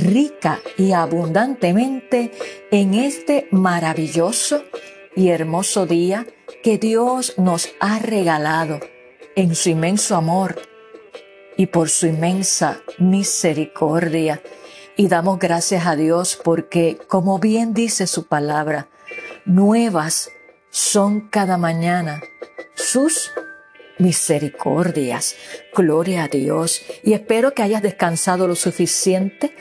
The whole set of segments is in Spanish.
rica y abundantemente en este maravilloso y hermoso día que Dios nos ha regalado en su inmenso amor y por su inmensa misericordia. Y damos gracias a Dios porque, como bien dice su palabra, nuevas son cada mañana sus misericordias. Gloria a Dios. Y espero que hayas descansado lo suficiente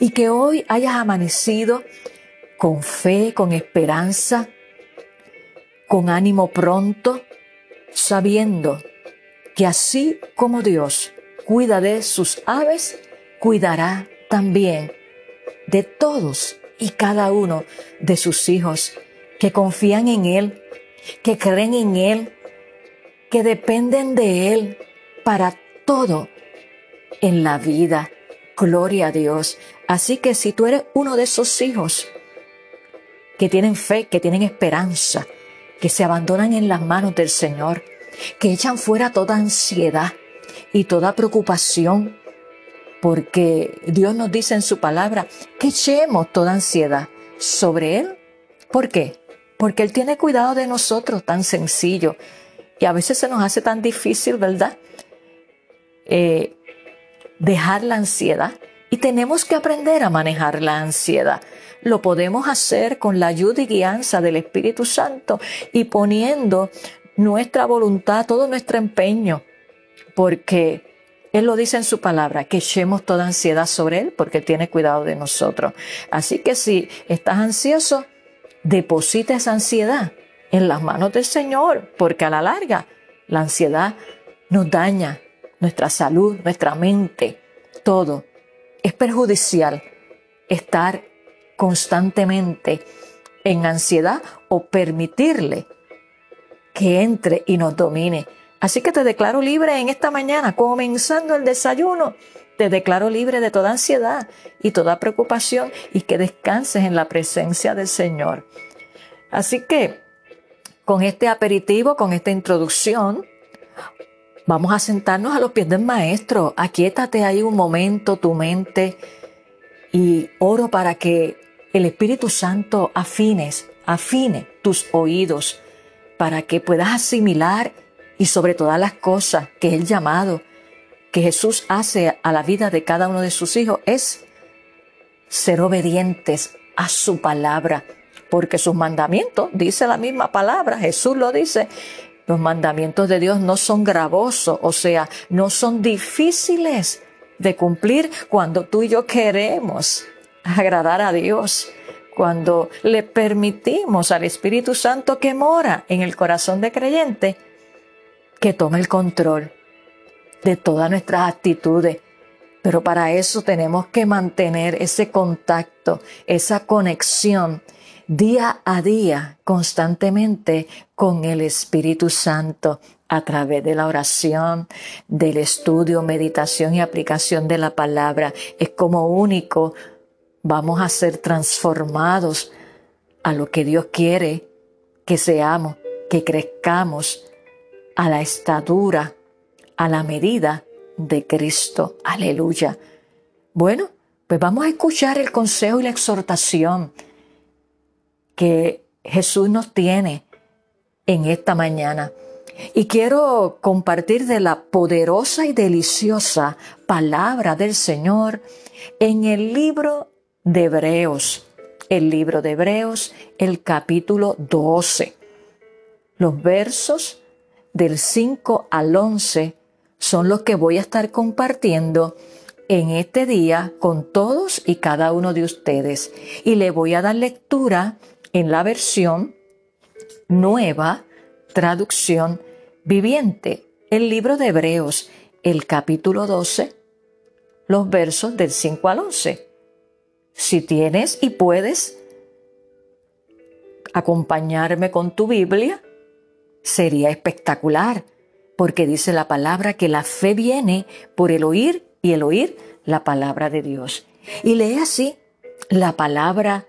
y que hoy hayas amanecido con fe, con esperanza, con ánimo pronto, sabiendo que así como Dios cuida de sus aves, cuidará también de todos y cada uno de sus hijos que confían en Él, que creen en Él, que dependen de Él para todo en la vida. Gloria a Dios. Así que si tú eres uno de esos hijos que tienen fe, que tienen esperanza, que se abandonan en las manos del Señor, que echan fuera toda ansiedad y toda preocupación, porque Dios nos dice en su palabra que echemos toda ansiedad sobre Él. ¿Por qué? Porque Él tiene cuidado de nosotros, tan sencillo. Y a veces se nos hace tan difícil, ¿verdad? Eh, dejar la ansiedad. Y tenemos que aprender a manejar la ansiedad. Lo podemos hacer con la ayuda y guianza del Espíritu Santo y poniendo nuestra voluntad, todo nuestro empeño, porque Él lo dice en su palabra, que echemos toda ansiedad sobre Él porque tiene cuidado de nosotros. Así que si estás ansioso, deposita esa ansiedad en las manos del Señor, porque a la larga la ansiedad nos daña nuestra salud, nuestra mente, todo. Es perjudicial estar constantemente en ansiedad o permitirle que entre y nos domine. Así que te declaro libre en esta mañana, comenzando el desayuno. Te declaro libre de toda ansiedad y toda preocupación y que descanses en la presencia del Señor. Así que con este aperitivo, con esta introducción, vamos a sentarnos a los pies del maestro. Aquietate ahí un momento tu mente y oro para que el Espíritu Santo afines, afine tus oídos para que puedas asimilar y sobre todas las cosas que el llamado que Jesús hace a la vida de cada uno de sus hijos es ser obedientes a su palabra, porque sus mandamientos, dice la misma palabra, Jesús lo dice, los mandamientos de Dios no son gravosos, o sea, no son difíciles de cumplir cuando tú y yo queremos agradar a Dios, cuando le permitimos al Espíritu Santo que mora en el corazón de creyente, que tome el control de todas nuestras actitudes. Pero para eso tenemos que mantener ese contacto, esa conexión día a día, constantemente con el Espíritu Santo a través de la oración, del estudio, meditación y aplicación de la palabra. Es como único vamos a ser transformados a lo que Dios quiere que seamos, que crezcamos a la estatura, a la medida de Cristo. Aleluya. Bueno, pues vamos a escuchar el consejo y la exhortación que Jesús nos tiene en esta mañana. Y quiero compartir de la poderosa y deliciosa palabra del Señor en el libro de Hebreos. El libro de Hebreos, el capítulo 12. Los versos del 5 al 11 son los que voy a estar compartiendo en este día con todos y cada uno de ustedes. Y le voy a dar lectura en la versión nueva traducción viviente, el libro de Hebreos, el capítulo 12, los versos del 5 al 11. si tienes y puedes acompañarme con tu Biblia, sería espectacular, porque dice la palabra que la fe viene por el oír y el oír la palabra de Dios. Y lee así la palabra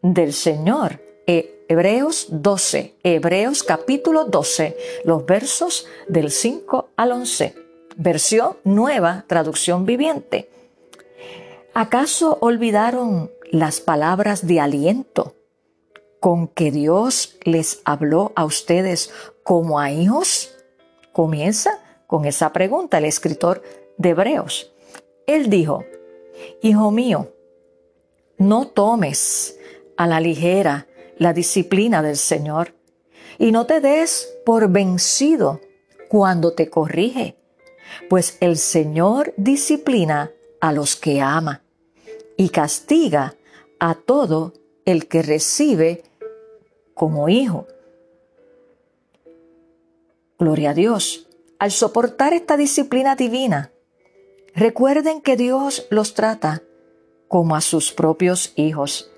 del Señor. E, Hebreos 12, Hebreos capítulo 12, los versos del 5 al 11. Versión nueva, traducción viviente. ¿Acaso olvidaron las palabras de aliento con que Dios les habló a ustedes como a hijos? Comienza con esa pregunta el escritor de Hebreos. Él dijo, Hijo mío, no tomes a la ligera la disciplina del Señor y no te des por vencido cuando te corrige, pues el Señor disciplina a los que ama y castiga a todo el que recibe como hijo. Gloria a Dios. Al soportar esta disciplina divina, recuerden que Dios los trata como a sus propios hijos.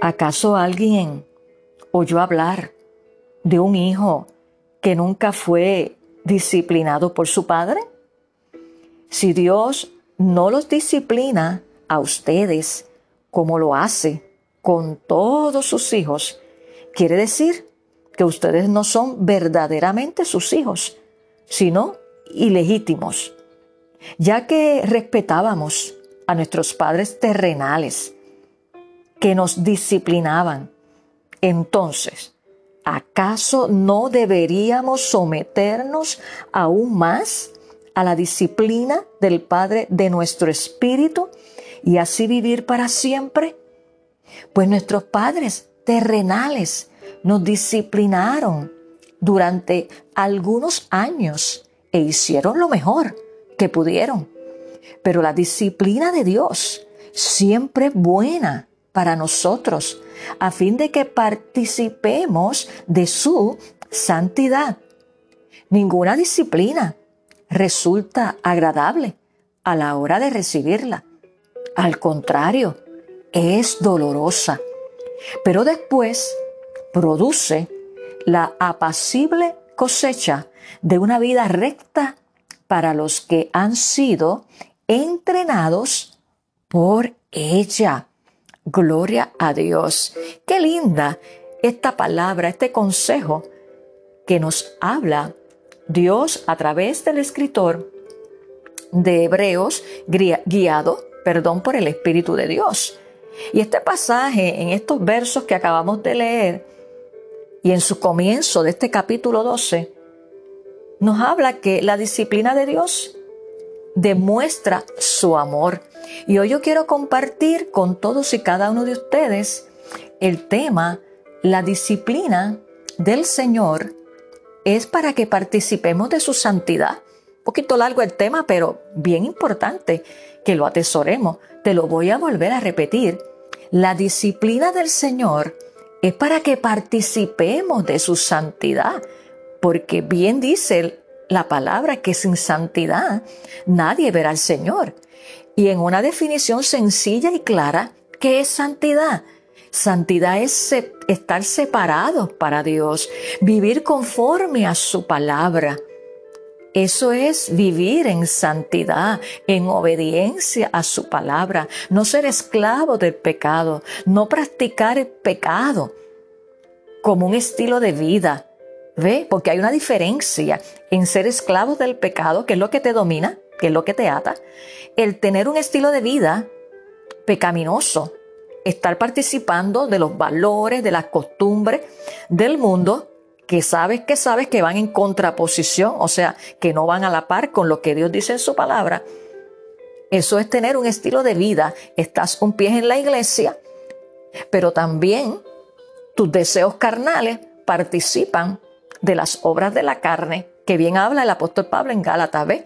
¿Acaso alguien oyó hablar de un hijo que nunca fue disciplinado por su padre? Si Dios no los disciplina a ustedes como lo hace con todos sus hijos, quiere decir que ustedes no son verdaderamente sus hijos, sino ilegítimos, ya que respetábamos a nuestros padres terrenales que nos disciplinaban. Entonces, ¿acaso no deberíamos someternos aún más a la disciplina del Padre de nuestro espíritu y así vivir para siempre? Pues nuestros padres terrenales nos disciplinaron durante algunos años e hicieron lo mejor que pudieron. Pero la disciplina de Dios siempre es buena para nosotros, a fin de que participemos de su santidad. Ninguna disciplina resulta agradable a la hora de recibirla. Al contrario, es dolorosa. Pero después produce la apacible cosecha de una vida recta para los que han sido entrenados por ella. Gloria a Dios. Qué linda esta palabra, este consejo que nos habla Dios a través del escritor de Hebreos, guiado, perdón, por el Espíritu de Dios. Y este pasaje, en estos versos que acabamos de leer, y en su comienzo de este capítulo 12, nos habla que la disciplina de Dios demuestra su amor. Y hoy yo quiero compartir con todos y cada uno de ustedes el tema, la disciplina del Señor es para que participemos de su santidad. Un poquito largo el tema, pero bien importante que lo atesoremos. Te lo voy a volver a repetir. La disciplina del Señor es para que participemos de su santidad, porque bien dice la palabra que sin santidad nadie verá al Señor. Y en una definición sencilla y clara, ¿qué es santidad? Santidad es estar separados para Dios, vivir conforme a su palabra. Eso es vivir en santidad, en obediencia a su palabra, no ser esclavo del pecado, no practicar el pecado como un estilo de vida. ¿Ve? Porque hay una diferencia en ser esclavo del pecado, que es lo que te domina, que es lo que te ata, el tener un estilo de vida pecaminoso, estar participando de los valores, de las costumbres del mundo que sabes que sabes que van en contraposición, o sea, que no van a la par con lo que Dios dice en su palabra. Eso es tener un estilo de vida. Estás un pie en la iglesia, pero también tus deseos carnales participan de las obras de la carne, que bien habla el apóstol Pablo en Gálatas, ¿ves?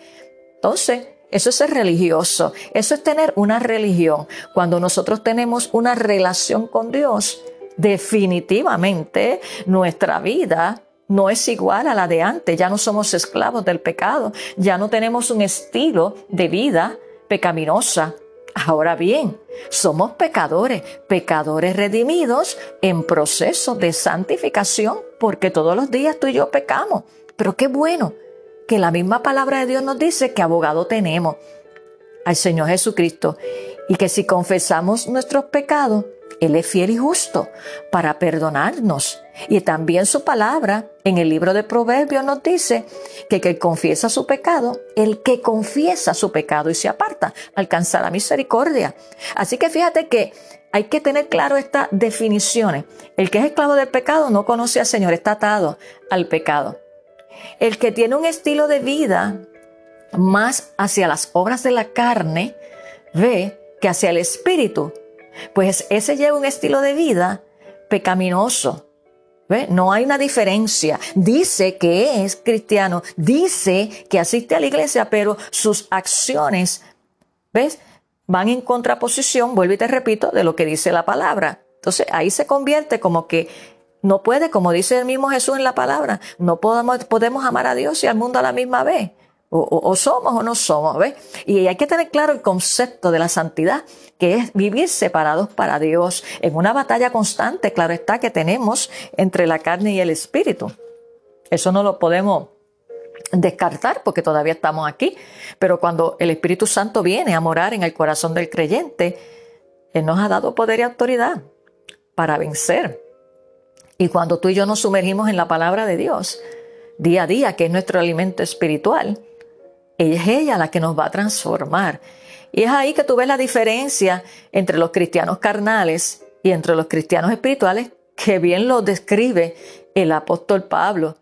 Entonces, eso es ser religioso, eso es tener una religión. Cuando nosotros tenemos una relación con Dios, definitivamente nuestra vida no es igual a la de antes, ya no somos esclavos del pecado, ya no tenemos un estilo de vida pecaminosa Ahora bien, somos pecadores, pecadores redimidos en proceso de santificación, porque todos los días tú y yo pecamos. Pero qué bueno que la misma palabra de Dios nos dice que abogado tenemos al Señor Jesucristo y que si confesamos nuestros pecados, Él es fiel y justo para perdonarnos. Y también su palabra en el libro de Proverbios nos dice que que confiesa su pecado, el que confiesa su pecado y se aparta, alcanzará misericordia. Así que fíjate que hay que tener claro estas definiciones. El que es esclavo del pecado no conoce al Señor, está atado al pecado. El que tiene un estilo de vida más hacia las obras de la carne, ve que hacia el espíritu, pues ese lleva un estilo de vida pecaminoso. ¿Ve? No hay una diferencia. Dice que es cristiano, dice que asiste a la iglesia, pero sus acciones, ¿ves? Van en contraposición, vuelvo y te repito, de lo que dice la palabra. Entonces ahí se convierte como que no puede, como dice el mismo Jesús en la palabra, no podemos, podemos amar a Dios y al mundo a la misma vez. O, somos o no somos, ¿ves? Y hay que tener claro el concepto de la santidad, que es vivir separados para Dios en una batalla constante, claro está, que tenemos entre la carne y el espíritu. Eso no lo podemos descartar porque todavía estamos aquí, pero cuando el Espíritu Santo viene a morar en el corazón del creyente, Él nos ha dado poder y autoridad para vencer. Y cuando tú y yo nos sumergimos en la palabra de Dios, día a día, que es nuestro alimento espiritual, es ella la que nos va a transformar. Y es ahí que tú ves la diferencia entre los cristianos carnales y entre los cristianos espirituales, que bien lo describe el apóstol Pablo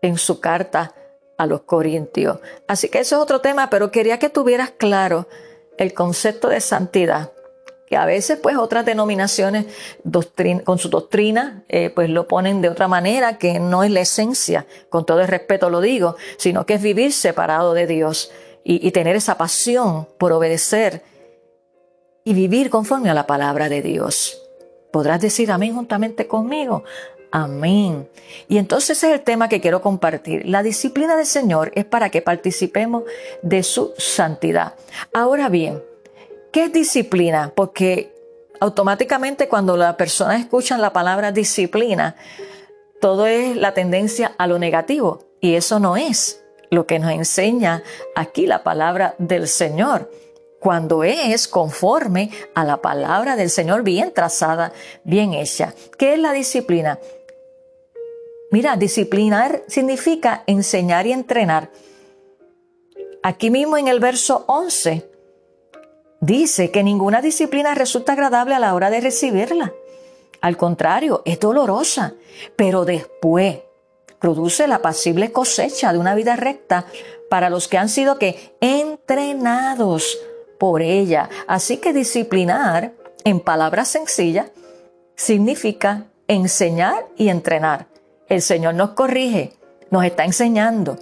en su carta a los Corintios. Así que eso es otro tema, pero quería que tuvieras claro el concepto de santidad, a veces pues otras denominaciones con su doctrina eh, pues lo ponen de otra manera, que no es la esencia, con todo el respeto lo digo, sino que es vivir separado de Dios y, y tener esa pasión por obedecer y vivir conforme a la palabra de Dios. ¿Podrás decir amén juntamente conmigo? Amén. Y entonces ese es el tema que quiero compartir. La disciplina del Señor es para que participemos de su santidad. Ahora bien, ¿Qué es disciplina? Porque automáticamente cuando la persona escucha la palabra disciplina, todo es la tendencia a lo negativo y eso no es lo que nos enseña aquí la palabra del Señor. Cuando es conforme a la palabra del Señor bien trazada, bien hecha. ¿Qué es la disciplina? Mira, disciplinar significa enseñar y entrenar. Aquí mismo en el verso 11 dice que ninguna disciplina resulta agradable a la hora de recibirla. Al contrario, es dolorosa, pero después produce la pasible cosecha de una vida recta para los que han sido que entrenados por ella. Así que disciplinar, en palabras sencillas, significa enseñar y entrenar. El Señor nos corrige, nos está enseñando,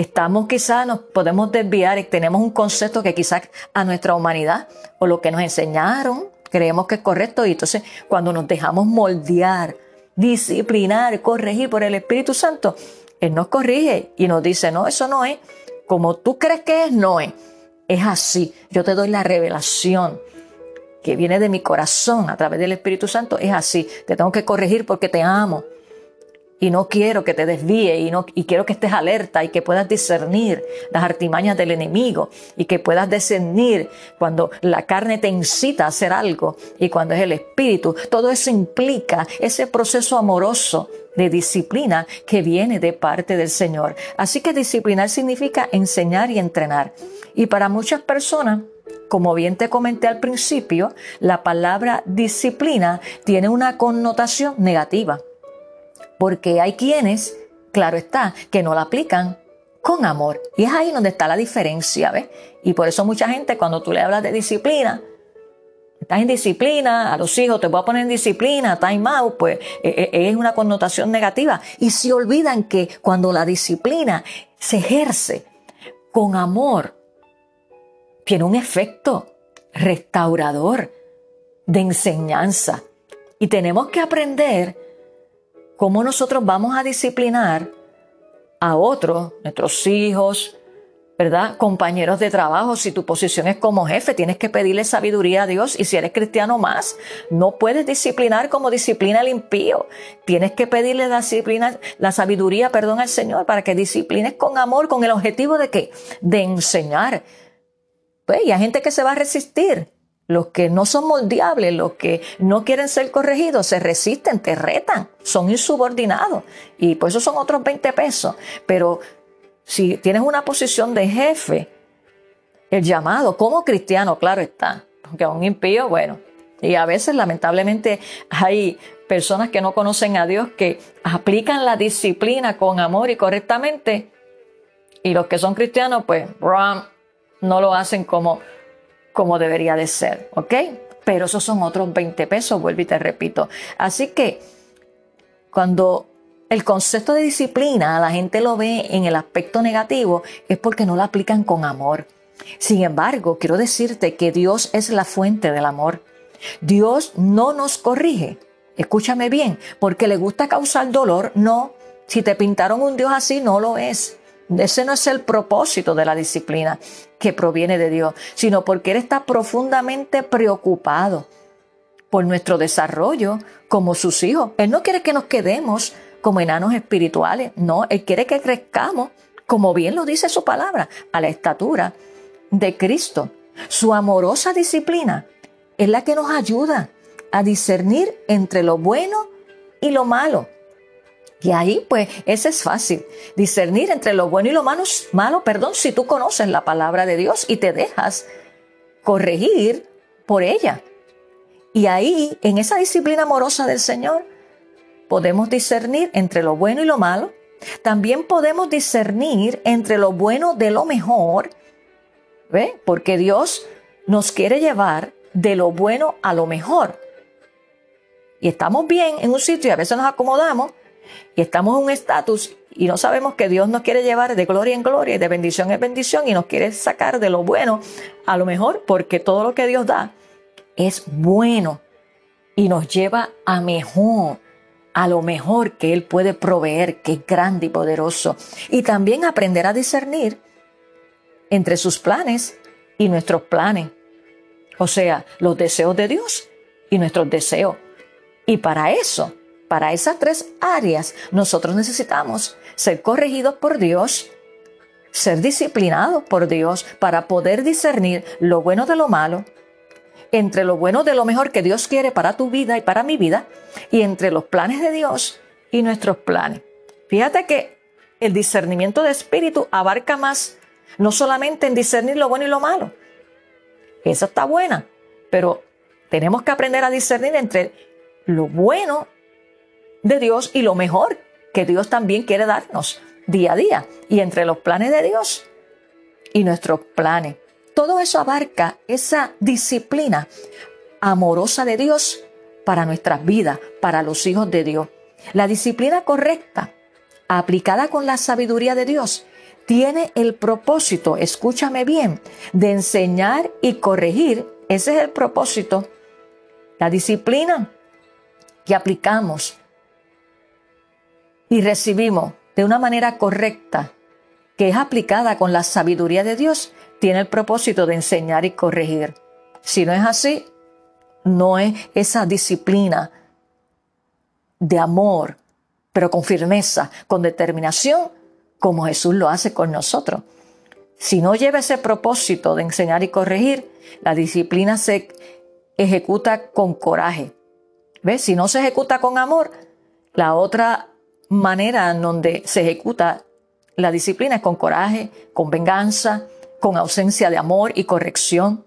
estamos quizás, nos podemos desviar y tenemos un concepto que quizás a nuestra humanidad o lo que nos enseñaron creemos que es correcto y entonces cuando nos dejamos moldear, disciplinar, corregir por el Espíritu Santo, Él nos corrige y nos dice, no, eso no es como tú crees que es, no es. Es así. Yo te doy la revelación que viene de mi corazón a través del Espíritu Santo. Es así. Te tengo que corregir porque te amo y no quiero que te desvíe y, no, y quiero que estés alerta y que puedas discernir las artimañas del enemigo y que puedas discernir cuando la carne te incita a hacer algo y cuando es el espíritu. Todo eso implica ese proceso amoroso de disciplina que viene de parte del Señor. Así que disciplinar significa enseñar y entrenar. Y para muchas personas, como bien te comenté al principio, la palabra disciplina tiene una connotación negativa porque hay quienes, claro está, que no la aplican con amor. Y es ahí donde está la diferencia, ¿ves? Y por eso mucha gente cuando tú le hablas de disciplina, estás en disciplina, a los hijos te voy a poner en disciplina, time out, pues e, e, es una connotación negativa. Y se olvidan que cuando la disciplina se ejerce con amor, tiene un efecto restaurador de enseñanza. Y tenemos que aprender cómo nosotros vamos a disciplinar a otros, nuestros hijos, ¿verdad? Compañeros de trabajo, si tu posición es como jefe, tienes que pedirle sabiduría a Dios y si eres cristiano más, no puedes disciplinar como disciplina el impío. Tienes que pedirle la disciplina, la sabiduría, perdón, al Señor para que disciplines con amor, con el objetivo de qué? De enseñar. Pues, y hay gente que se va a resistir. Los que no son moldeables, los que no quieren ser corregidos, se resisten, te retan, son insubordinados. Y pues eso son otros 20 pesos. Pero si tienes una posición de jefe, el llamado como cristiano, claro está, porque a un impío, bueno, y a veces lamentablemente hay personas que no conocen a Dios que aplican la disciplina con amor y correctamente, y los que son cristianos, pues, no lo hacen como, como debería de ser, ¿ok? Pero esos son otros 20 pesos, vuelvo y te repito. Así que cuando el concepto de disciplina la gente lo ve en el aspecto negativo es porque no lo aplican con amor. Sin embargo, quiero decirte que Dios es la fuente del amor. Dios no nos corrige. Escúchame bien, porque le gusta causar dolor, no. Si te pintaron un Dios así, no lo es. Ese no es el propósito de la disciplina que proviene de Dios, sino porque Él está profundamente preocupado por nuestro desarrollo como sus hijos. Él no quiere que nos quedemos como enanos espirituales. No, Él quiere que crezcamos, como bien lo dice su palabra, a la estatura de Cristo. Su amorosa disciplina es la que nos ayuda a discernir entre lo bueno y lo malo. Y ahí, pues, ese es fácil. Discernir entre lo bueno y lo malo, malo, perdón, si tú conoces la palabra de Dios y te dejas corregir por ella. Y ahí, en esa disciplina amorosa del Señor, podemos discernir entre lo bueno y lo malo. También podemos discernir entre lo bueno de lo mejor. ¿Ve? Porque Dios nos quiere llevar de lo bueno a lo mejor. Y estamos bien en un sitio y a veces nos acomodamos y estamos en un estatus y no sabemos que Dios nos quiere llevar de gloria en gloria y de bendición en bendición y nos quiere sacar de lo bueno a lo mejor porque todo lo que Dios da es bueno y nos lleva a mejor a lo mejor que Él puede proveer, que es grande y poderoso. Y también aprender a discernir entre sus planes y nuestros planes. O sea, los deseos de Dios y nuestros deseos. Y para eso, para esas tres áreas, nosotros necesitamos ser corregidos por Dios, ser disciplinados por Dios para poder discernir lo bueno de lo malo entre lo bueno de lo mejor que Dios quiere para tu vida y para mi vida, y entre los planes de Dios y nuestros planes. Fíjate que el discernimiento de espíritu abarca más, no solamente en discernir lo bueno y lo malo. Eso está buena, pero tenemos que aprender a discernir entre lo bueno de Dios y lo mejor que Dios también quiere darnos día a día, y entre los planes de Dios y nuestros planes. Todo eso abarca esa disciplina amorosa de Dios para nuestras vidas, para los hijos de Dios. La disciplina correcta, aplicada con la sabiduría de Dios, tiene el propósito, escúchame bien, de enseñar y corregir. Ese es el propósito. La disciplina que aplicamos y recibimos de una manera correcta, que es aplicada con la sabiduría de Dios, tiene el propósito de enseñar y corregir. Si no es así, no es esa disciplina de amor, pero con firmeza, con determinación, como Jesús lo hace con nosotros. Si no lleva ese propósito de enseñar y corregir, la disciplina se ejecuta con coraje. ¿Ves? Si no se ejecuta con amor, la otra manera en donde se ejecuta la disciplina es con coraje, con venganza, con ausencia de amor y corrección,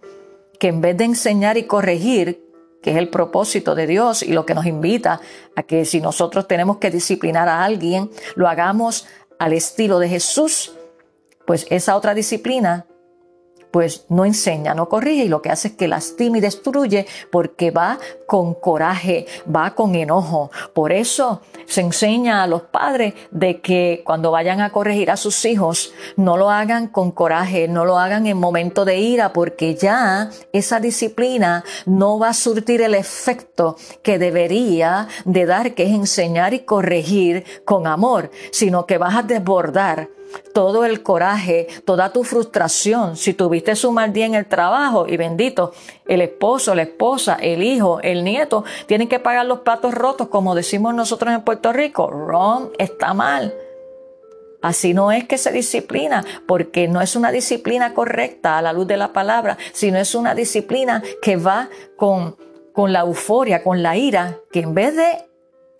que en vez de enseñar y corregir, que es el propósito de Dios y lo que nos invita a que si nosotros tenemos que disciplinar a alguien, lo hagamos al estilo de Jesús, pues esa otra disciplina pues no enseña, no corrige y lo que hace es que lastima y destruye porque va con coraje, va con enojo. Por eso se enseña a los padres de que cuando vayan a corregir a sus hijos, no lo hagan con coraje, no lo hagan en momento de ira porque ya esa disciplina no va a surtir el efecto que debería de dar, que es enseñar y corregir con amor, sino que vas a desbordar todo el coraje, toda tu frustración, si tuviste su mal día en el trabajo y bendito, el esposo, la esposa, el hijo, el nieto, tienen que pagar los platos rotos, como decimos nosotros en Puerto Rico, wrong, está mal. Así no es que se disciplina, porque no es una disciplina correcta a la luz de la palabra, sino es una disciplina que va con, con la euforia, con la ira, que en vez de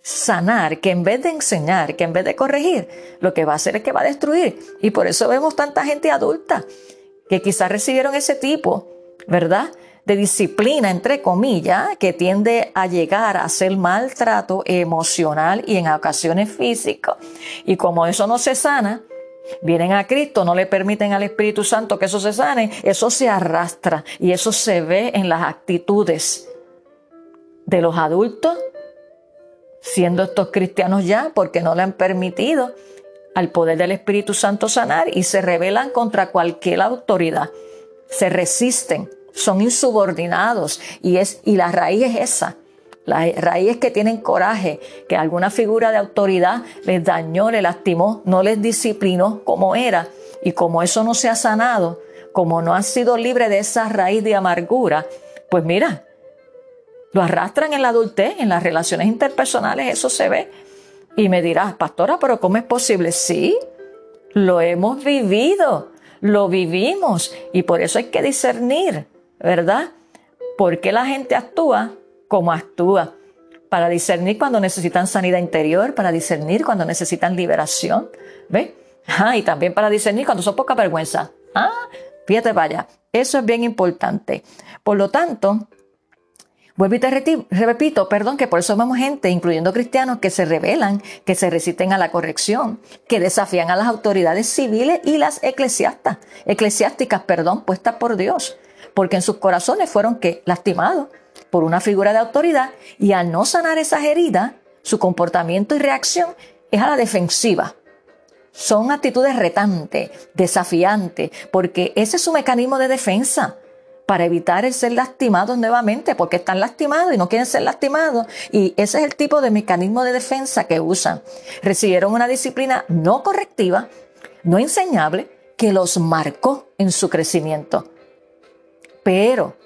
sanar, que en vez de enseñar, que en vez de corregir, lo que va a hacer es que va a destruir. Y por eso vemos tanta gente adulta que quizás recibieron ese tipo, ¿verdad? De disciplina, entre comillas, que tiende a llegar a ser maltrato emocional y en ocasiones físico. Y como eso no se sana, vienen a Cristo, no le permiten al Espíritu Santo que eso se sane, eso se arrastra y eso se ve en las actitudes de los adultos siendo estos cristianos ya porque no le han permitido al poder del Espíritu Santo sanar y se rebelan contra cualquier autoridad. Se resisten, son insubordinados y, es, y la raíz es esa. La raíz es que tienen coraje, que alguna figura de autoridad les dañó, les lastimó, no les disciplinó como era. Y como eso no se ha sanado, como no han sido libres de esa raíz de amargura, pues mira, lo arrastran en la adultez, en las relaciones interpersonales, eso se ve. Y me dirás, pastora, pero ¿cómo es posible? Sí, lo hemos vivido, lo vivimos y por eso hay que discernir, ¿verdad? ¿Por qué la gente actúa como actúa? Para discernir cuando necesitan sanidad interior, para discernir cuando necesitan liberación, ¿ves? Ah, y también para discernir cuando son poca vergüenza. Ah, fíjate, vaya, eso es bien importante. Por lo tanto, Vuelvo y te repito, perdón, que por eso vemos gente, incluyendo cristianos, que se rebelan, que se resisten a la corrección, que desafían a las autoridades civiles y las eclesiastas, eclesiásticas, perdón, puestas por Dios, porque en sus corazones fueron que lastimados por una figura de autoridad y al no sanar esas heridas, su comportamiento y reacción es a la defensiva. Son actitudes retantes, desafiantes, porque ese es su mecanismo de defensa para evitar el ser lastimados nuevamente, porque están lastimados y no quieren ser lastimados. Y ese es el tipo de mecanismo de defensa que usan. Recibieron una disciplina no correctiva, no enseñable, que los marcó en su crecimiento. Pero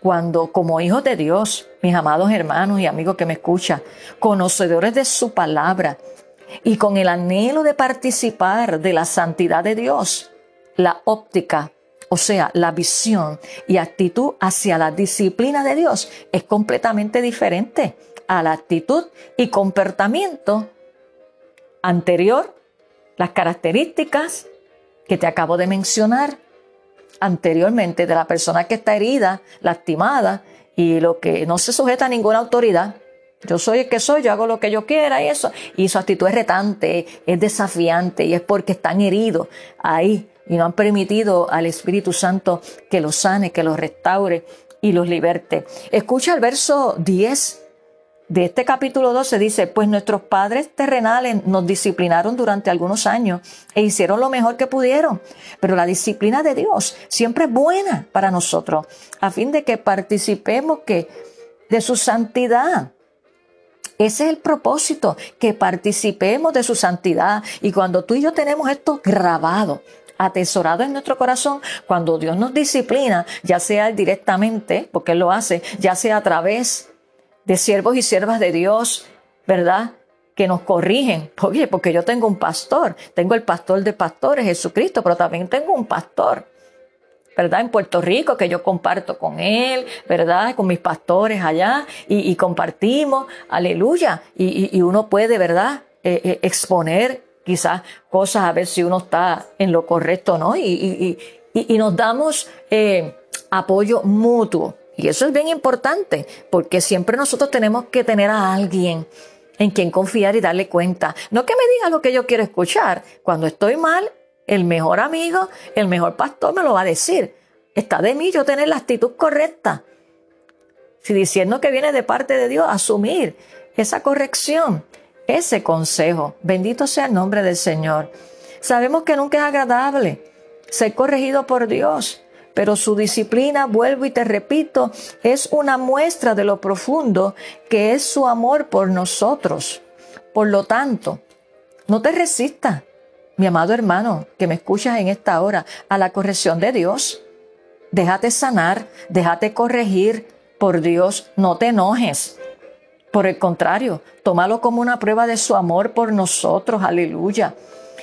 cuando como hijos de Dios, mis amados hermanos y amigos que me escuchan, conocedores de su palabra y con el anhelo de participar de la santidad de Dios, la óptica o sea, la visión y actitud hacia la disciplina de Dios es completamente diferente a la actitud y comportamiento anterior, las características que te acabo de mencionar anteriormente de la persona que está herida, lastimada y lo que no se sujeta a ninguna autoridad. Yo soy el que soy, yo hago lo que yo quiera y eso. Y su actitud es retante, es desafiante y es porque están heridos ahí y no han permitido al Espíritu Santo que los sane, que los restaure y los liberte. Escucha el verso 10 de este capítulo 12 dice, pues nuestros padres terrenales nos disciplinaron durante algunos años e hicieron lo mejor que pudieron, pero la disciplina de Dios siempre es buena para nosotros, a fin de que participemos que de su santidad. Ese es el propósito, que participemos de su santidad. Y cuando tú y yo tenemos esto grabado atesorado en nuestro corazón cuando Dios nos disciplina, ya sea directamente, porque Él lo hace, ya sea a través de siervos y siervas de Dios, ¿verdad? Que nos corrigen. Oye, porque yo tengo un pastor, tengo el pastor de pastores, Jesucristo, pero también tengo un pastor. ¿verdad? En Puerto Rico, que yo comparto con él, ¿verdad? Con mis pastores allá, y, compartimos, aleluya. Y, uno puede, ¿verdad? Eh, eh, exponer quizás cosas a ver si uno está en lo correcto, ¿no? Y, nos damos eh, apoyo mutuo. Y eso es bien importante, porque siempre nosotros tenemos que tener a alguien en quien confiar y darle cuenta. No que me diga lo que yo quiero escuchar. Cuando estoy mal, el mejor amigo, el mejor pastor me lo va a decir. Está de mí yo tener la actitud correcta. Si diciendo que viene de parte de Dios, asumir esa corrección ese consejo. Bendito sea el nombre del Señor. Sabemos que nunca es agradable ser corregido por Dios, pero su disciplina, vuelvo y te repito, es una muestra de lo profundo que es su amor por nosotros. Por lo tanto, no te resistas. mi amado hermano, que me escuchas en esta hora, a la corrección de Dios. Déjate sanar, déjate corregir. Por Dios, no te enojes. Por el contrario, tómalo como una prueba de su amor por nosotros. Aleluya.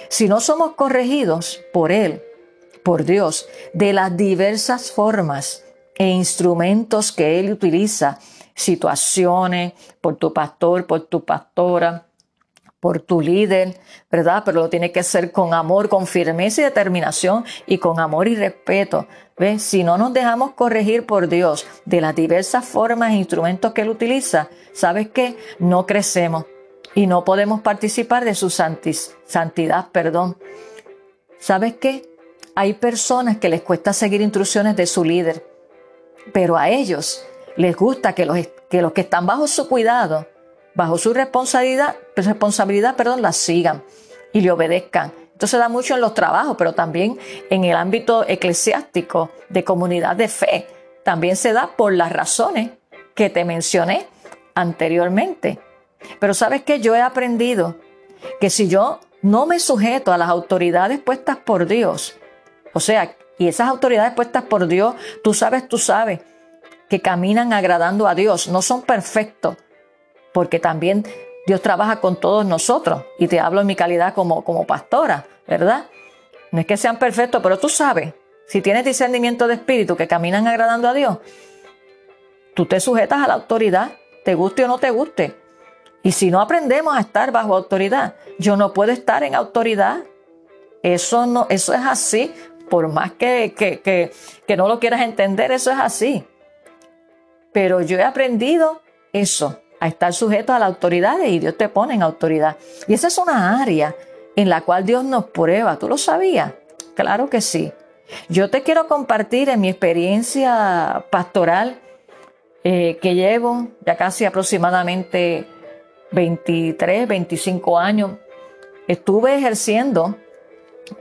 Si no somos corregidos por Él, por Dios, de las diversas formas e instrumentos que Él utiliza, situaciones, por tu pastor, por tu pastora, por tu líder, ¿verdad? Pero lo tiene que hacer con amor, con firmeza y determinación y con amor y respeto. ¿Ves? Si no nos dejamos corregir por Dios de las diversas formas e instrumentos que Él utiliza, ¿sabes qué? No crecemos y no podemos participar de su santidad, perdón. ¿Sabes qué? Hay personas que les cuesta seguir instrucciones de su líder, pero a ellos les gusta que que, los que están bajo su cuidado bajo su responsabilidad, responsabilidad perdón, la sigan y le obedezcan. Esto se da mucho en los trabajos, pero también en el ámbito eclesiástico de comunidad de fe. También se da por las razones que te mencioné anteriormente. Pero sabes que yo he aprendido que si yo no me sujeto a las autoridades puestas por Dios, o sea, y esas autoridades puestas por Dios, tú sabes, tú sabes, que caminan agradando a Dios, no son perfectos, porque también Dios trabaja con todos nosotros y te hablo en mi calidad como, como pastora, ¿verdad? No es que sean perfectos, pero tú sabes, si tienes discernimiento de espíritu que caminan agradando a Dios, tú te sujetas a la autoridad, te guste o no te guste. Y si no aprendemos a estar bajo autoridad, yo no puedo estar en autoridad. Eso, no, eso es así, por más que, que, que, que no lo quieras entender, eso es así. Pero yo he aprendido eso, a estar sujeto a la autoridad y Dios te pone en autoridad. Y esa es una área en la cual Dios nos prueba. ¿Tú lo sabías? Claro que sí. Yo te quiero compartir en mi experiencia pastoral eh, que llevo ya casi aproximadamente 23, 25 años. Estuve ejerciendo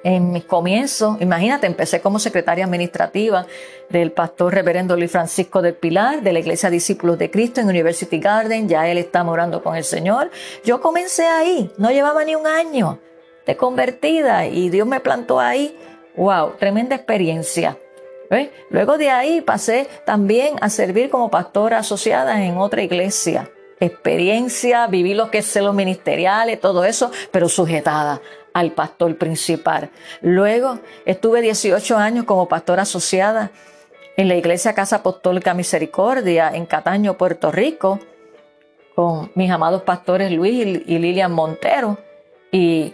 en mis comienzos, imagínate, empecé como secretaria administrativa del pastor reverendo Luis Francisco del Pilar, de la Iglesia Discípulos de Cristo en University Garden, ya él está morando con el Señor. Yo comencé ahí, no llevaba ni un año de convertida y Dios me plantó ahí. ¡Wow! Tremenda experiencia. Luego de ahí pasé también a servir como pastora asociada en otra iglesia. Experiencia, viví lo que es los ministeriales, todo eso, pero sujetada al pastor principal. Luego estuve 18 años como pastora asociada en la Iglesia Casa Apostólica Misericordia en Cataño, Puerto Rico, con mis amados pastores Luis y Lilian Montero. Y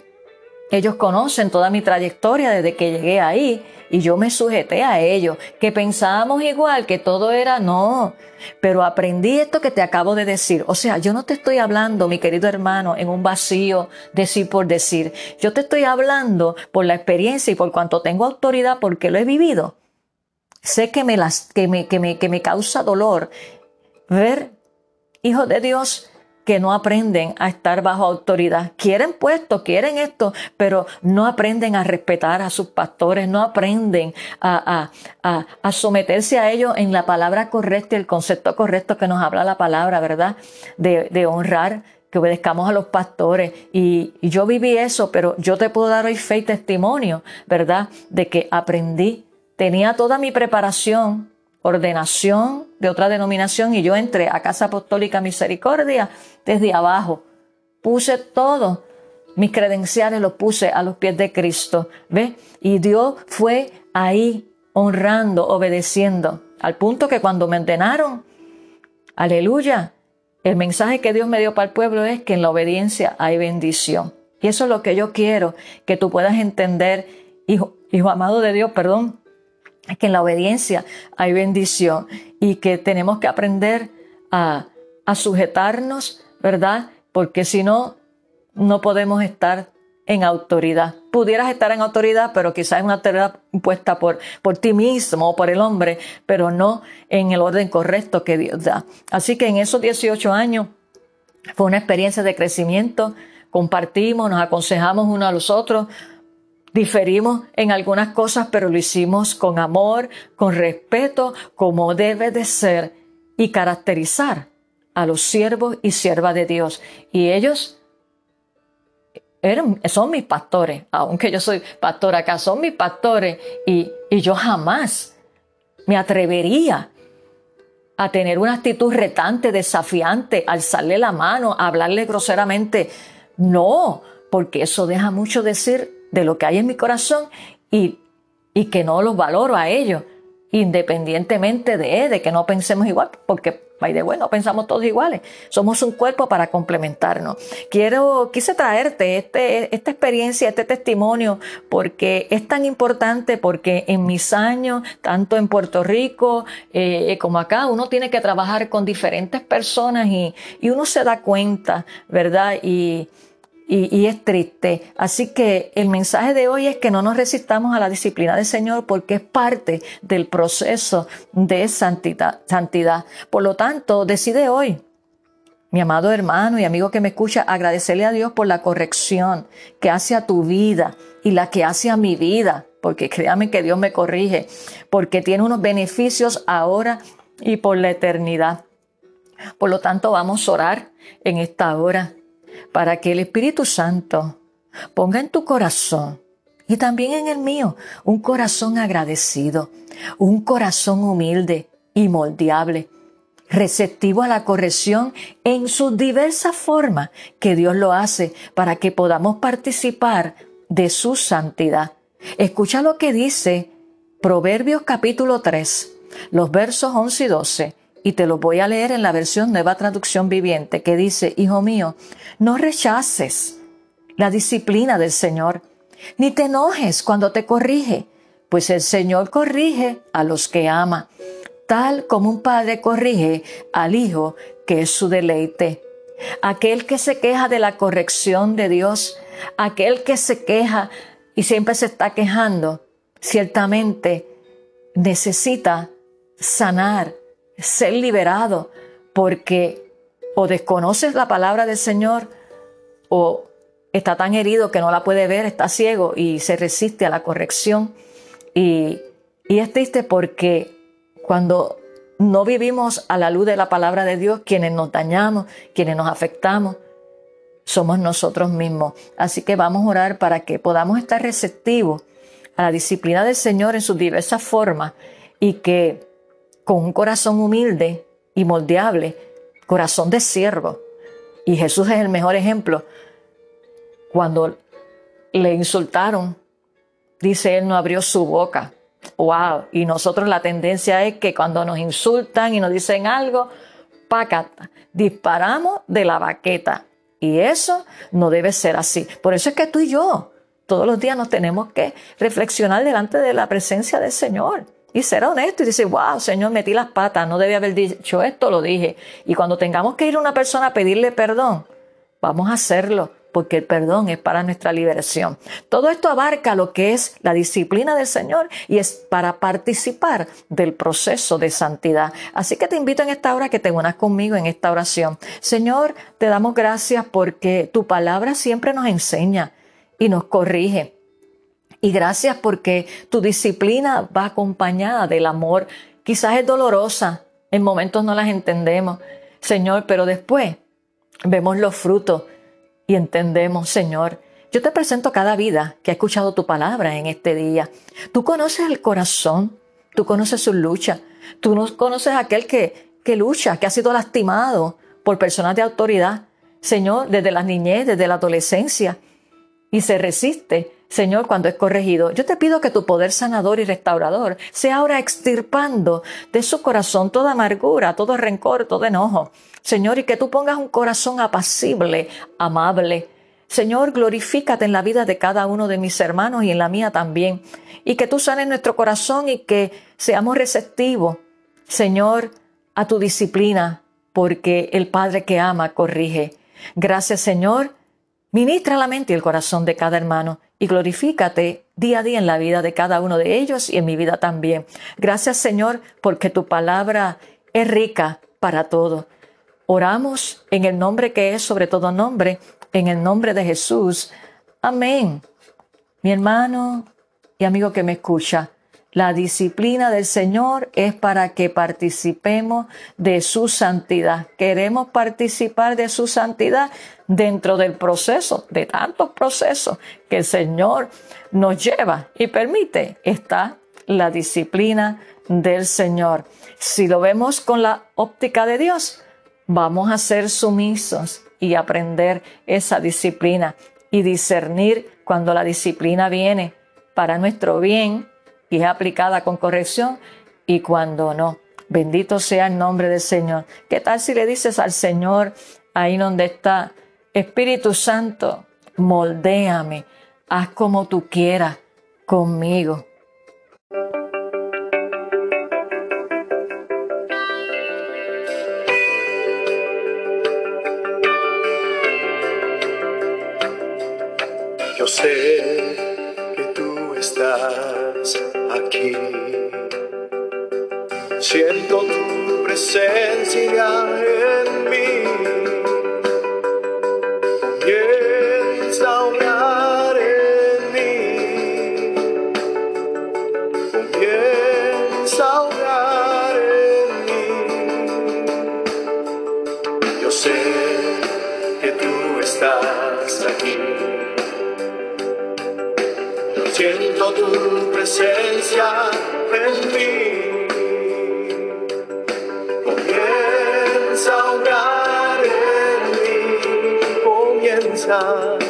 ellos conocen toda mi trayectoria desde que llegué ahí y yo me sujeté a ellos, que pensábamos igual, que todo era no, pero aprendí esto que te acabo de decir. O sea, yo no te estoy hablando, mi querido hermano, en un vacío, decir por decir. Yo te estoy hablando por la experiencia y por cuanto tengo autoridad porque lo he vivido. Sé que me, las, que me, que me, que me causa dolor ver hijos de Dios que no aprenden a estar bajo autoridad. Quieren puestos, quieren esto, pero no aprenden a respetar a sus pastores, no aprenden a, a, someterse a ellos en la palabra correcta y el concepto correcto que nos habla la palabra, ¿verdad? De, de honrar que obedezcamos a los pastores. Y, y, yo viví eso, pero yo te puedo dar hoy fe y testimonio, ¿verdad? De que aprendí, tenía toda mi preparación, ordenación de otra denominación y yo entré a Casa Apostólica Misericordia desde abajo. Puse todo, mis credenciales los puse a los pies de Cristo, ¿ve? Y Dios fue ahí honrando, obedeciendo, al punto que cuando me ordenaron, aleluya, el mensaje que Dios me dio para el pueblo es que en la obediencia hay bendición. Y eso es lo que yo quiero, que tú puedas entender, hijo, hijo amado de Dios, perdón, que en la obediencia hay bendición y que tenemos que aprender a, sujetarnos, ¿verdad? Porque si no, no podemos estar en autoridad. Pudieras estar en autoridad, pero quizás en una autoridad impuesta por, por ti mismo o por el hombre, pero no en el orden correcto que Dios da. Así que en esos 18 años fue una experiencia de crecimiento, compartimos, nos aconsejamos unos a los otros, Diferimos en algunas cosas, pero lo hicimos con amor, con respeto, como debe de ser y caracterizar a los siervos y siervas de Dios. Y ellos son mis pastores, aunque yo soy pastor acá, son mis pastores y, y yo jamás me atrevería a tener una actitud retante, desafiante, alzarle la mano, hablarle groseramente. No, porque eso deja mucho decir de lo que hay en mi corazón y, y que no los valoro a ellos, independientemente de, de que no pensemos igual, porque By bueno, pensamos todos iguales. Somos un cuerpo para complementarnos. Quiero, quise traerte este, esta experiencia, este testimonio, porque es tan importante, porque en mis años, tanto en Puerto Rico eh, como acá, uno tiene que trabajar con diferentes personas y, y uno se da cuenta, ¿verdad? Y, y, es triste. Así que el mensaje de hoy es que no nos resistamos a la disciplina del Señor porque es parte del proceso de santidad. santidad. Por lo tanto, decide hoy, mi amado hermano y amigo que me escucha, agradecerle a Dios por la corrección que hace a tu vida y la que hace a mi vida, porque créame que Dios me corrige, porque tiene unos beneficios ahora y por la eternidad. Por lo tanto, vamos a orar en esta hora para que el Espíritu Santo ponga en tu corazón y también en el mío un corazón agradecido, un corazón humilde y moldeable, receptivo a la corrección en sus diversas formas que Dios lo hace para que podamos participar de su santidad. Escucha lo que dice Proverbios capítulo 3, los versos 11 y 12 y te lo voy a leer en la versión Nueva Traducción Viviente, que dice, Hijo mío, no rechaces la disciplina del Señor, ni te enojes cuando te corrige, pues el Señor corrige a los que ama, tal como un padre corrige al hijo que es su deleite. Aquel que se queja de la corrección de Dios, aquel que se queja y siempre se está quejando, ciertamente necesita sanar ser liberado porque o desconoces la palabra del Señor o está tan herido que no la puede ver, está ciego y se resiste a la corrección. Y, y es triste porque cuando no vivimos a la luz de la palabra de Dios, quienes nos dañamos, quienes nos afectamos, somos nosotros mismos. Así que vamos a orar para que podamos estar receptivos a la disciplina del Señor en sus diversas formas y que con un corazón humilde y moldeable, corazón de siervo. Y Jesús es el mejor ejemplo. Cuando le insultaron, dice él, no abrió su boca. Wow. Y nosotros la tendencia es que cuando nos insultan y nos dicen algo, pacata, disparamos de la baqueta. Y eso no debe ser así. Por eso es que tú y yo todos los días nos tenemos que reflexionar delante de la presencia del Señor y ser honesto y decir, wow, Señor, metí las patas, no debía haber dicho esto, lo dije. Y cuando tengamos que ir a una persona a pedirle perdón, vamos a hacerlo, porque el perdón es para nuestra liberación. Todo esto abarca lo que es la disciplina del Señor y es para participar del proceso de santidad. Así que te invito en esta hora que te unas conmigo en esta oración. Señor, te damos gracias porque tu palabra siempre nos enseña y nos corrige. Y gracias porque tu disciplina va acompañada del amor. Quizás es dolorosa, en momentos no las entendemos, Señor, pero después vemos los frutos y entendemos, Señor. Yo te presento cada vida que ha escuchado tu palabra en este día. Tú conoces el corazón, tú conoces su lucha, tú conoces a aquel que, que lucha, que ha sido lastimado por personas de autoridad, Señor, desde la niñez, desde la adolescencia, y se resiste Señor, cuando es corregido, yo te pido que tu poder sanador y restaurador sea ahora extirpando de su corazón toda amargura, todo rencor, todo enojo. Señor, y que tú pongas un corazón apacible, amable. Señor, glorifícate en la vida de cada uno de mis hermanos y en la mía también. Y que tú sanes nuestro corazón y que seamos receptivos, Señor, a tu disciplina, porque el Padre que ama corrige. Gracias, Señor. Ministra la mente y el corazón de cada hermano y glorifícate día a día en la vida de cada uno de ellos y en mi vida también. Gracias Señor porque tu palabra es rica para todo. Oramos en el nombre que es sobre todo nombre, en el nombre de Jesús. Amén. Mi hermano y amigo que me escucha, La disciplina del Señor es para que participemos de su santidad. Queremos participar de su santidad dentro del proceso, de tantos procesos que el Señor nos lleva y permite. Está la disciplina del Señor. Si lo vemos con la óptica de Dios, vamos a ser sumisos y aprender esa disciplina y discernir cuando la disciplina viene para nuestro bien y es aplicada con corrección y cuando no. Bendito sea el nombre del Señor. ¿Qué tal si le dices al Señor ahí donde está, Espíritu Santo, moldéame, haz como tú quieras conmigo? Yo sé que tú estás Siento tu presencia en mí. Comienza a obrar en mí. Comienza a obrar en mí. Yo sé que tú estás aquí. Siento tu presencia en mí. Comienza a obrar en mí. Comienza, comienza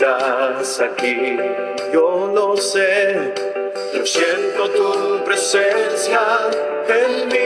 estás aquí, yo lo sé. Yo siento tu presencia en mí.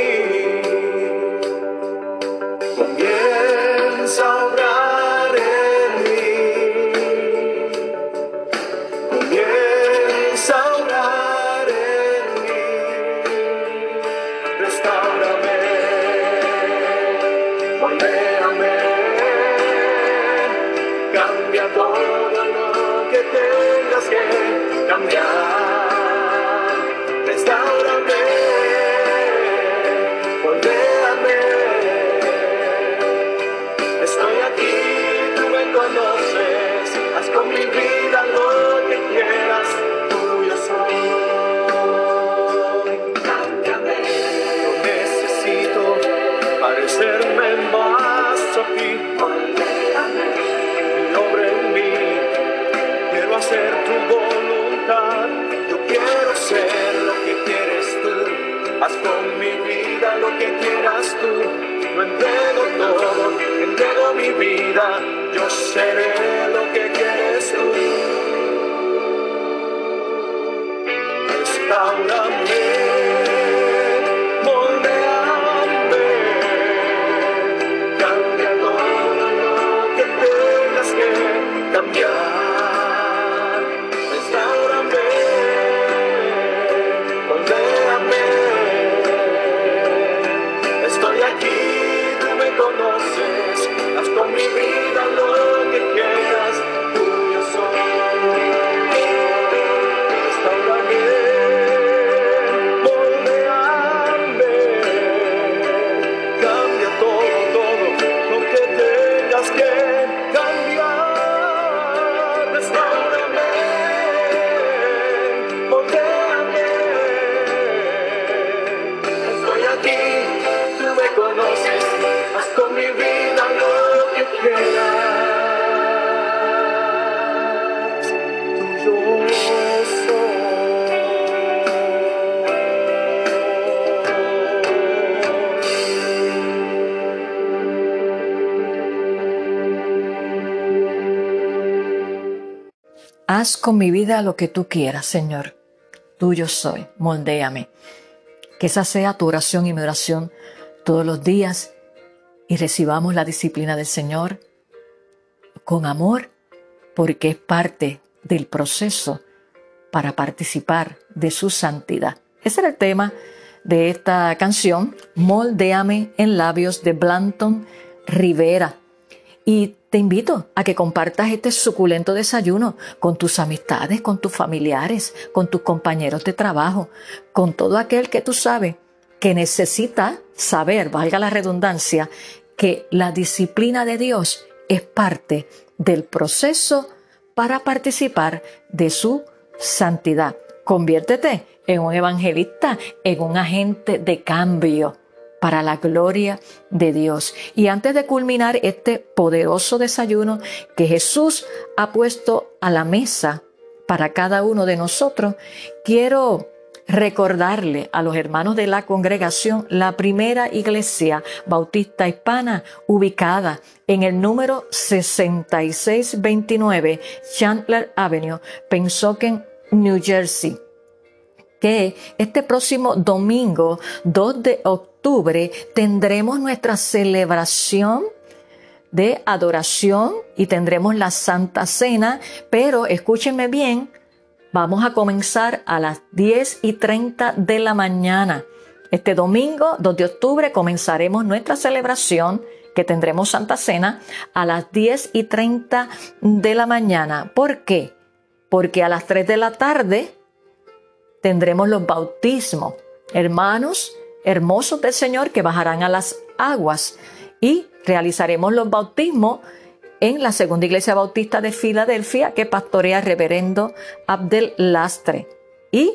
Haz con mi vida lo que tú quieras, Señor. Tuyo soy, moldéame. Que esa sea tu oración y mi oración todos los días y recibamos la disciplina del Señor con amor, porque es parte del proceso para participar de su santidad. Ese era el tema de esta canción, Moldeame en labios de Blanton Rivera. Y te invito a que compartas este suculento desayuno con tus amistades, con tus familiares, con tus compañeros de trabajo, con todo aquel que tú sabes que necesita saber, valga la redundancia, que la disciplina de Dios es parte del proceso para participar de su santidad. Conviértete en un evangelista, en un agente de cambio para la gloria de Dios. Y antes de culminar este poderoso desayuno que Jesús ha puesto a la mesa para cada uno de nosotros, quiero recordarle a los hermanos de la congregación la primera iglesia bautista hispana ubicada en el número 6629 Chandler Avenue, Pensoken, New Jersey este próximo domingo 2 de octubre tendremos nuestra celebración de adoración y tendremos la Santa Cena, pero escúchenme bien, vamos a comenzar a las 10 y 30 de la mañana. Este domingo 2 de octubre comenzaremos nuestra celebración que tendremos Santa Cena a las 10 y 30 de la mañana. ¿Por qué? Porque a las 3 de la tarde tendremos los bautismos, hermanos hermosos del Señor que bajarán a las aguas y realizaremos los bautismos en la segunda iglesia bautista de Filadelfia que pastorea el reverendo Abdel Lastre. Y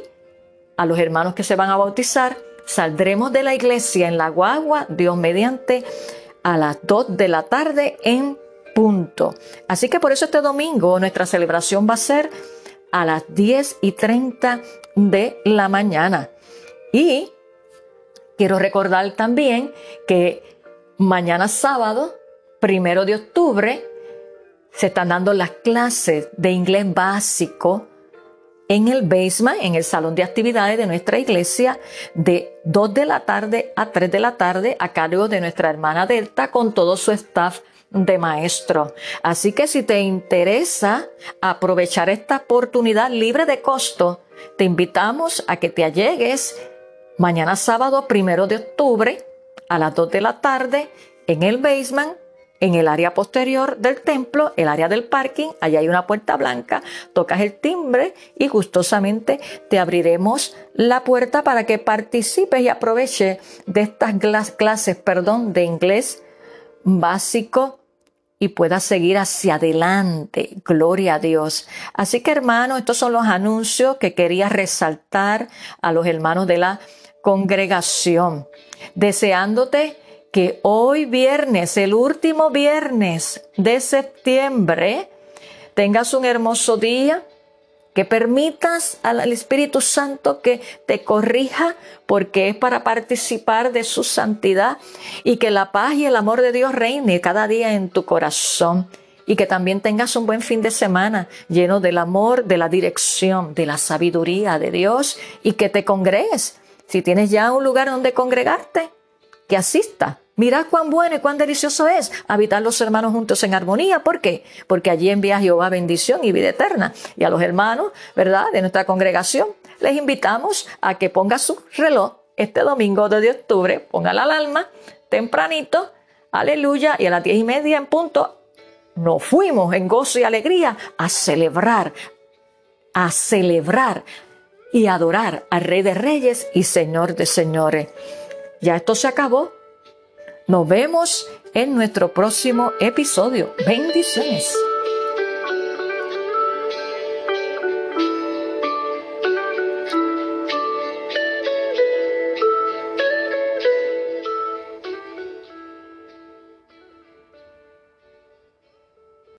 a los hermanos que se van a bautizar, saldremos de la iglesia en la guagua, Dios mediante, a las 2 de la tarde en punto. Así que por eso este domingo nuestra celebración va a ser a las 10 y 30 de la mañana. Y quiero recordar también que mañana sábado, primero de octubre, se están dando las clases de inglés básico en el basement, en el salón de actividades de nuestra iglesia, de 2 de la tarde a 3 de la tarde, a cargo de nuestra hermana Delta con todo su staff de maestro. Así que si te interesa aprovechar esta oportunidad libre de costo, te invitamos a que te allegues mañana sábado primero de octubre a las 2 de la tarde en el basement en el área posterior del templo, el área del parking, allá hay una puerta blanca, tocas el timbre y gustosamente te abriremos la puerta para que participes y aproveches de estas clases, perdón, de inglés básico y puedas seguir hacia adelante. Gloria a Dios. Así que hermanos, estos son los anuncios que quería resaltar a los hermanos de la congregación, deseándote que hoy viernes, el último viernes de septiembre, tengas un hermoso día, que permitas al Espíritu Santo que te corrija porque es para participar de su santidad y que la paz y el amor de Dios reine cada día en tu corazón y que también tengas un buen fin de semana lleno del amor, de la dirección, de la sabiduría de Dios y que te congregues. Si tienes ya un lugar donde congregarte, que asista Mirad cuán bueno y cuán delicioso es habitar los hermanos juntos en armonía. ¿Por qué? Porque allí envía Jehová bendición y vida eterna. Y a los hermanos, ¿verdad?, de nuestra congregación, les invitamos a que ponga su reloj este domingo de octubre, ponga la alarma tempranito, aleluya, y a las diez y media en punto, nos fuimos en gozo y alegría a celebrar, a celebrar y adorar al Rey de Reyes y Señor de Señores. Ya esto se acabó. Nos vemos en nuestro próximo episodio. Bendiciones.